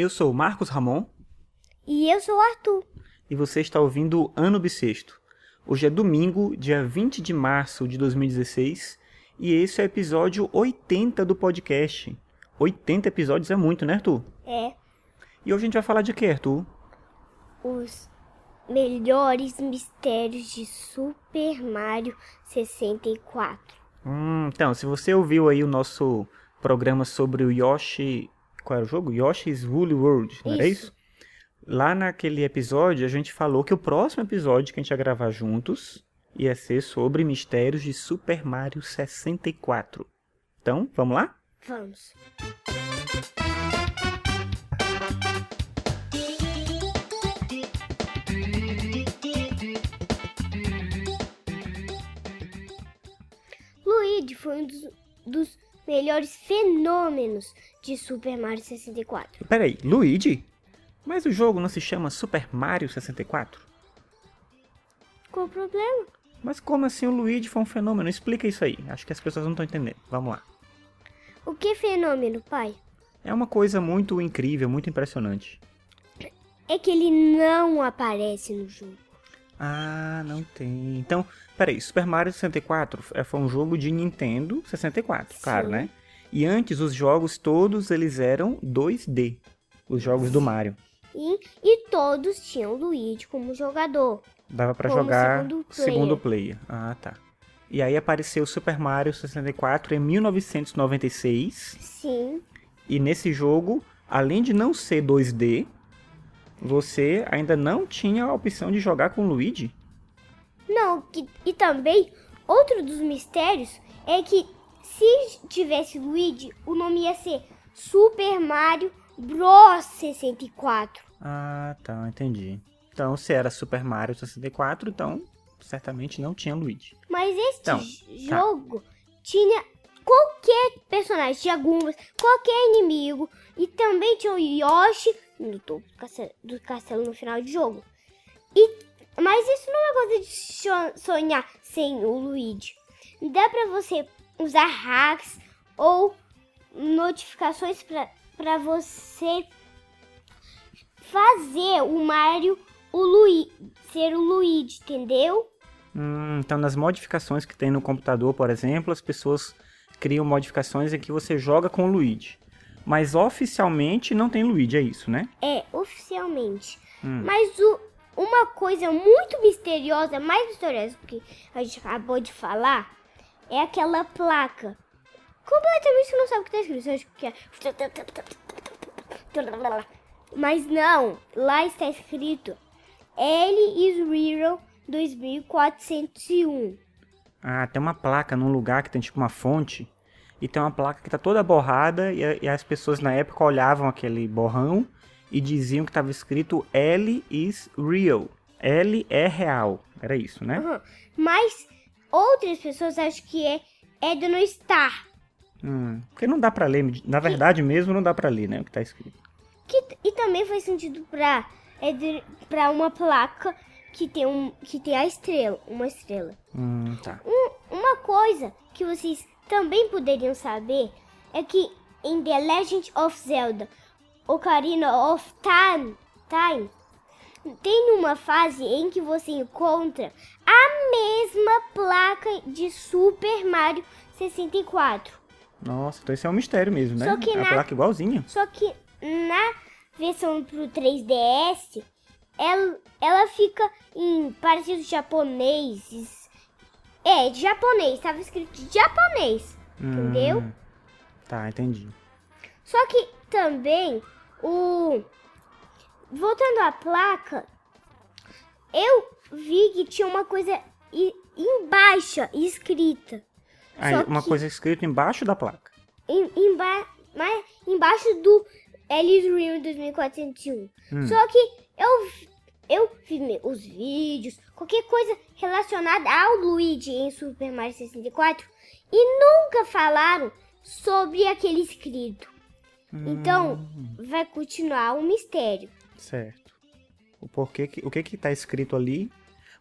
Eu sou o Marcos Ramon E eu sou o Arthur. e você está ouvindo o Ano Bissexto. Hoje é domingo, dia 20 de março de 2016, e esse é o episódio 80 do podcast. 80 episódios é muito, né, Arthur? É E hoje a gente vai falar de quê, Arthur? os melhores mistérios de Super Mario 64. Hum, então, se você ouviu aí o nosso programa sobre o Yoshi. Qual era o jogo? Yoshi's Woolly World, não era Isso. isso? Lá naquele episódio, a gente falou que o próximo episódio que a gente ia gravar juntos ia ser sobre mistérios de Super Mario 64. Então, vamos lá? Vamos. Luigi foi um dos, dos melhores fenômenos de Super Mario 64. Peraí, Luigi? Mas o jogo não se chama Super Mario 64? Qual o problema? Mas como assim o Luigi foi um fenômeno? Explica isso aí. Acho que as pessoas não estão entendendo. Vamos lá. O que fenômeno, pai? É uma coisa muito incrível, muito impressionante. É que ele não aparece no jogo. Ah, não tem. Então, peraí, Super Mario 64 é- foi um jogo de Nintendo 64, claro, Sim. né? E antes os jogos todos eles eram 2D, os jogos do Mario. E, e todos tinham Luigi como jogador. Dava pra Como jogar segundo segundo player. Ah, tá. E aí apareceu o Super Mario 64 em 1996, Sim, e nesse jogo, além de não ser 2D, você ainda não tinha a opção de jogar com Luigi. Não, que- e também outro dos mistérios é que se tivesse Luigi, o nome ia ser Super Mario Bros 64. Ah, tá, entendi. Então, se era Super Mario 64, então certamente não tinha Luigi. Mas este Então, j- jogo tinha qualquer personagem, tinha Gumbas, qualquer inimigo e também tinha o Yoshi no topo do castelo, do castelo no final do jogo. E, mas isso não é coisa de sonhar sem o Luigi. Dá pra você usar hacks ou notificações pra você fazer o Mario o Luigi, ser o Luigi, entendeu? Hum, então, nas modificações que tem no computador, por exemplo, as pessoas criam modificações em que você joga com o Luigi. Mas oficialmente não tem Luigi, é isso, né? É, oficialmente. Hum. Mas o- uma coisa muito misteriosa, mais misteriosa que a gente acabou de falar, é aquela placa. Completamente você não sabe o que tá escrito. Você acha que é... Mas não, lá está escrito L is real 2401. Ah, tem uma placa num lugar que tem tipo uma fonte. E tem uma placa que tá toda borrada. E, e as pessoas na época olhavam aquele borrão e diziam que estava escrito L is real. L é real. Era isso, né? Aham. Mas outras pessoas acham que é Edno Star. Hum, porque não dá pra ler. Na verdade mesmo, não dá pra ler, né? O que tá escrito. Que, e também faz sentido pra, é de- pra uma placa que tem, um, que tem a estrela, uma estrela. Hum, tá. Um- uma coisa que vocês também poderiam saber é que em The Legend of Zelda Ocarina of Time, Time tem uma fase em que você encontra a mesma placa de Super Mario 64. Nossa, então isso é um mistério mesmo, né? Só que a na- placa igualzinha. Só que na versão pro 3DS, ela, ela fica em parecido japonês. É, de japonês, tava escrito de japonês, entendeu? Hum, Tá, entendi. Só que também o voltando à placa, eu vi que tinha uma coisa embaixo escrita. Só uma que- coisa escrita embaixo da placa. em, emba mais embaixo do Alice Real 2401. Hum. Só que eu, eu vi os vídeos, qualquer coisa relacionada ao Luigi em Super Mario 64 e nunca falaram sobre aquele escrito. Então, vai continuar o mistério. Certo. O porquê que, o que que tá escrito ali.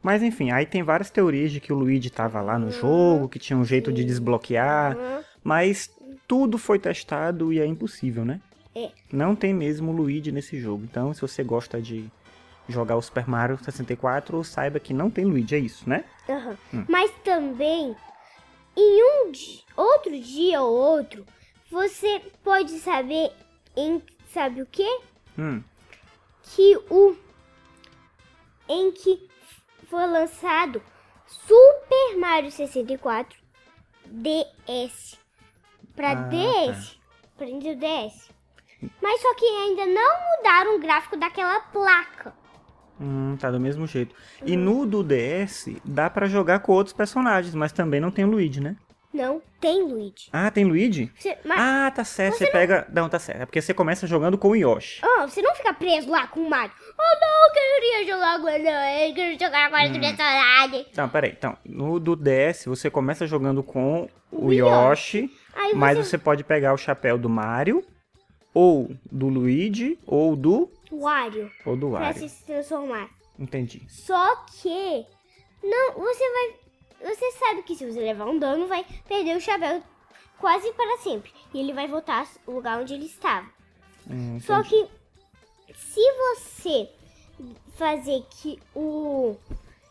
Mas enfim, aí tem várias teorias de que o Luigi tava lá no jogo, que tinha um jeito de desbloquear, Hum, mas tudo foi testado e é impossível, né? É. Não tem mesmo Luigi nesse jogo. Então, se você gosta de jogar o Super Mario 64, saiba que não tem Luigi, é isso, né? Aham. Hum. Mas também, em um di- outro dia ou outro, você pode saber em sabe o quê? Hum. Que o em que foi lançado Super Mario 64 DS para Ah, DS, para Nintendo DS. Mas só que ainda não mudaram o gráfico daquela placa. Hum, tá do mesmo jeito. E no do DS, dá pra jogar com outros personagens, mas também não tem o Luigi, né? Não tem Luigi. Ah, tem Luigi? Você, mas, Ah, tá certo. Você pega. Não, tá certo. É porque você começa jogando com o Yoshi. Ah, você não fica preso lá com o Mario. Oh, não, eu queria jogar com ele. Eu queria jogar com Hum. personagens. Então, peraí. Então, no do DS, você começa jogando com o O Yoshi, Aí mas você... você pode pegar o chapéu do Mario, ou do Luigi, ou do. Wario. Ou do Pra Wario. se transformar. Entendi. Só que... Não, você vai... Você sabe que se você levar um dano, vai perder o chapéu quase para sempre. E ele vai voltar ao lugar onde ele estava. Hum, Só que se você fazer que o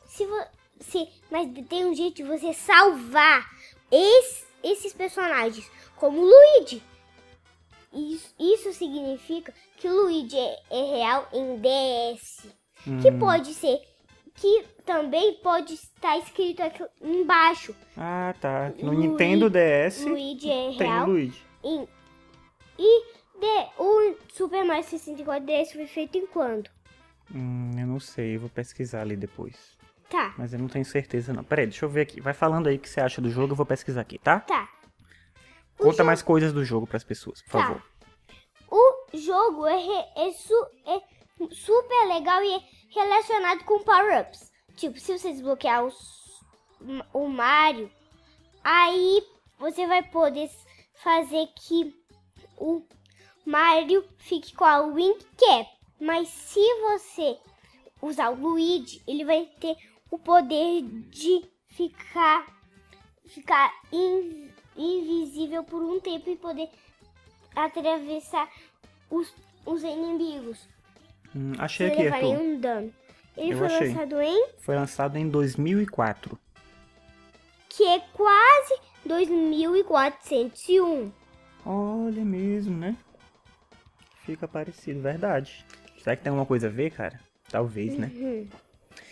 se você mas tem um jeito de você salvar es- esses personagens como o Luigi. Isso, isso significa que o Luigi é, é real em DS, que Hum. pode ser que também pode estar escrito aqui embaixo. Ah, tá. No Luigi- Nintendo DS Luigi é tem real Luigi. em e de, o Super Mario 64 DS foi feito em quando? Hum, eu não sei, eu vou pesquisar ali depois. Tá. Mas eu não tenho certeza não. Peraí, deixa eu ver aqui. Vai falando aí o que você acha do jogo, eu vou pesquisar aqui, tá? Tá. O Conta jogo- mais coisas do jogo pras pessoas, por Tá. favor. O jogo é, é su- é super legal e é relacionado com power-ups. Tipo, se você desbloquear os- o Mario, aí você vai poder fazer que o Mario fique com a Wing Cap. Mas se você usar o Luigi, ele vai ter o poder de ficar, ficar in- invisível por um tempo e poder atravessar os, os inimigos. Hum, achei aqui, levar Arthur. nenhum dano. Ele Eu foi achei. lançado em Foi lançado em 2004. que é quase 2401. Olha mesmo, né? Fica parecido, verdade. Será que tem alguma coisa a ver, cara? Talvez, né? Uhum.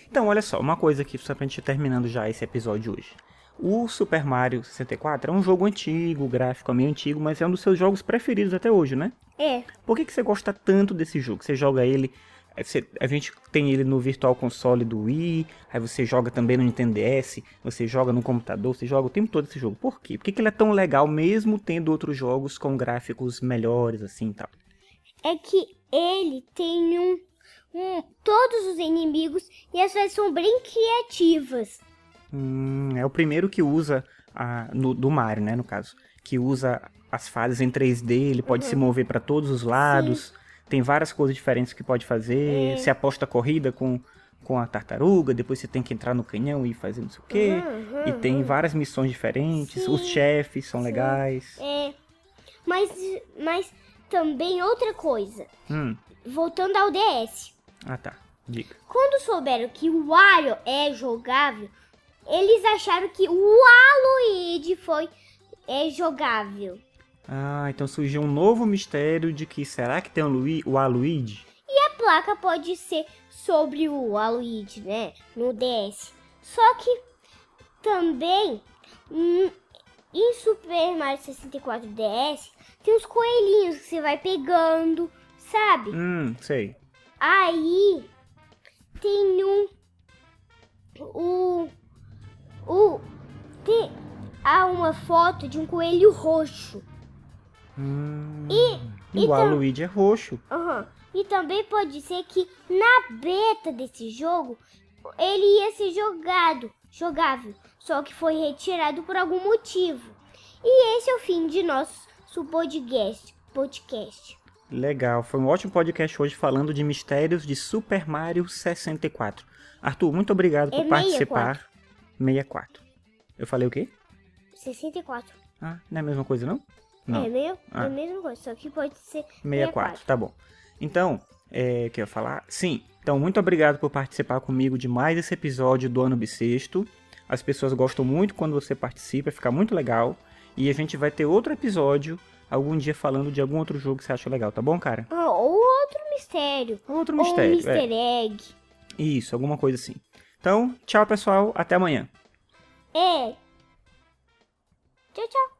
Então, olha só, uma coisa aqui, só pra gente ir terminando já esse episódio hoje. O Super Mario 64 é um jogo antigo, o gráfico é meio antigo, mas é um dos seus jogos preferidos até hoje, né? É, Por que, que você gosta tanto desse jogo? Você joga ele. é, você- a gente tem ele no Virtual Console do Wii, aí você joga também no Nintendo DS, você joga no computador, você joga o tempo todo esse jogo. Por quê? Por que, que ele é tão legal, mesmo tendo outros jogos com gráficos melhores, assim e tal? é que ele tem um, um- todos os inimigos e as fases são bem criativas. Hum, é o primeiro que usa, a, no- do Mario, né, no caso, que usa as fases em 3D, ele pode se mover para todos os lados, tem várias coisas diferentes que pode fazer, É. você aposta corrida com, com a tartaruga, depois você tem que entrar no canhão e fazer não sei o quê, Uhum, e tem várias missões diferentes, Sim. os chefes são Sim. legais. É, mas, mas também outra coisa. Hum, Voltando ao DS. ah tá, diga. Quando souberam que o Wario é jogável, eles acharam que o Waluigi foi é jogável. Ah, então surgiu um novo mistério de que será que tem o, Lui, o Aluigi? A placa pode ser sobre o Waluigi, né? No DS. Só que também hum, em Super Mario 64 DS tem os coelhinhos que você vai pegando, sabe? Hum, sei. Aí tem um. O. O. Tem. Há uma foto de um coelho roxo. Hum, e o tam- Aluigi é roxo. Aham. E também pode ser que na beta desse jogo ele ia ser jogado, jogável, só que foi retirado por algum motivo. E esse é o fim de nosso podcast. podcast. Legal, foi um ótimo podcast hoje falando de mistérios de Super Mario 64. Arthur, muito obrigado por É participar. 64. Eu falei o quê? 64. Ah, não é a mesma coisa não? Não. É, meio, Ah. é a mesma coisa, só que pode ser 64, tá bom. Então, é, que eu ia falar? Sim. Então, muito obrigado por participar comigo de mais esse episódio do Ano Bissexto. As pessoas gostam muito quando você participa, fica muito legal. E a gente vai ter outro episódio algum dia falando de algum outro jogo que você acha legal, tá bom, cara? Ah, ou outro mistério. Outro Ou um mistério. é. easter egg. Isso, alguma coisa assim. Então, tchau, pessoal. Até amanhã. É. Tchau, tchau.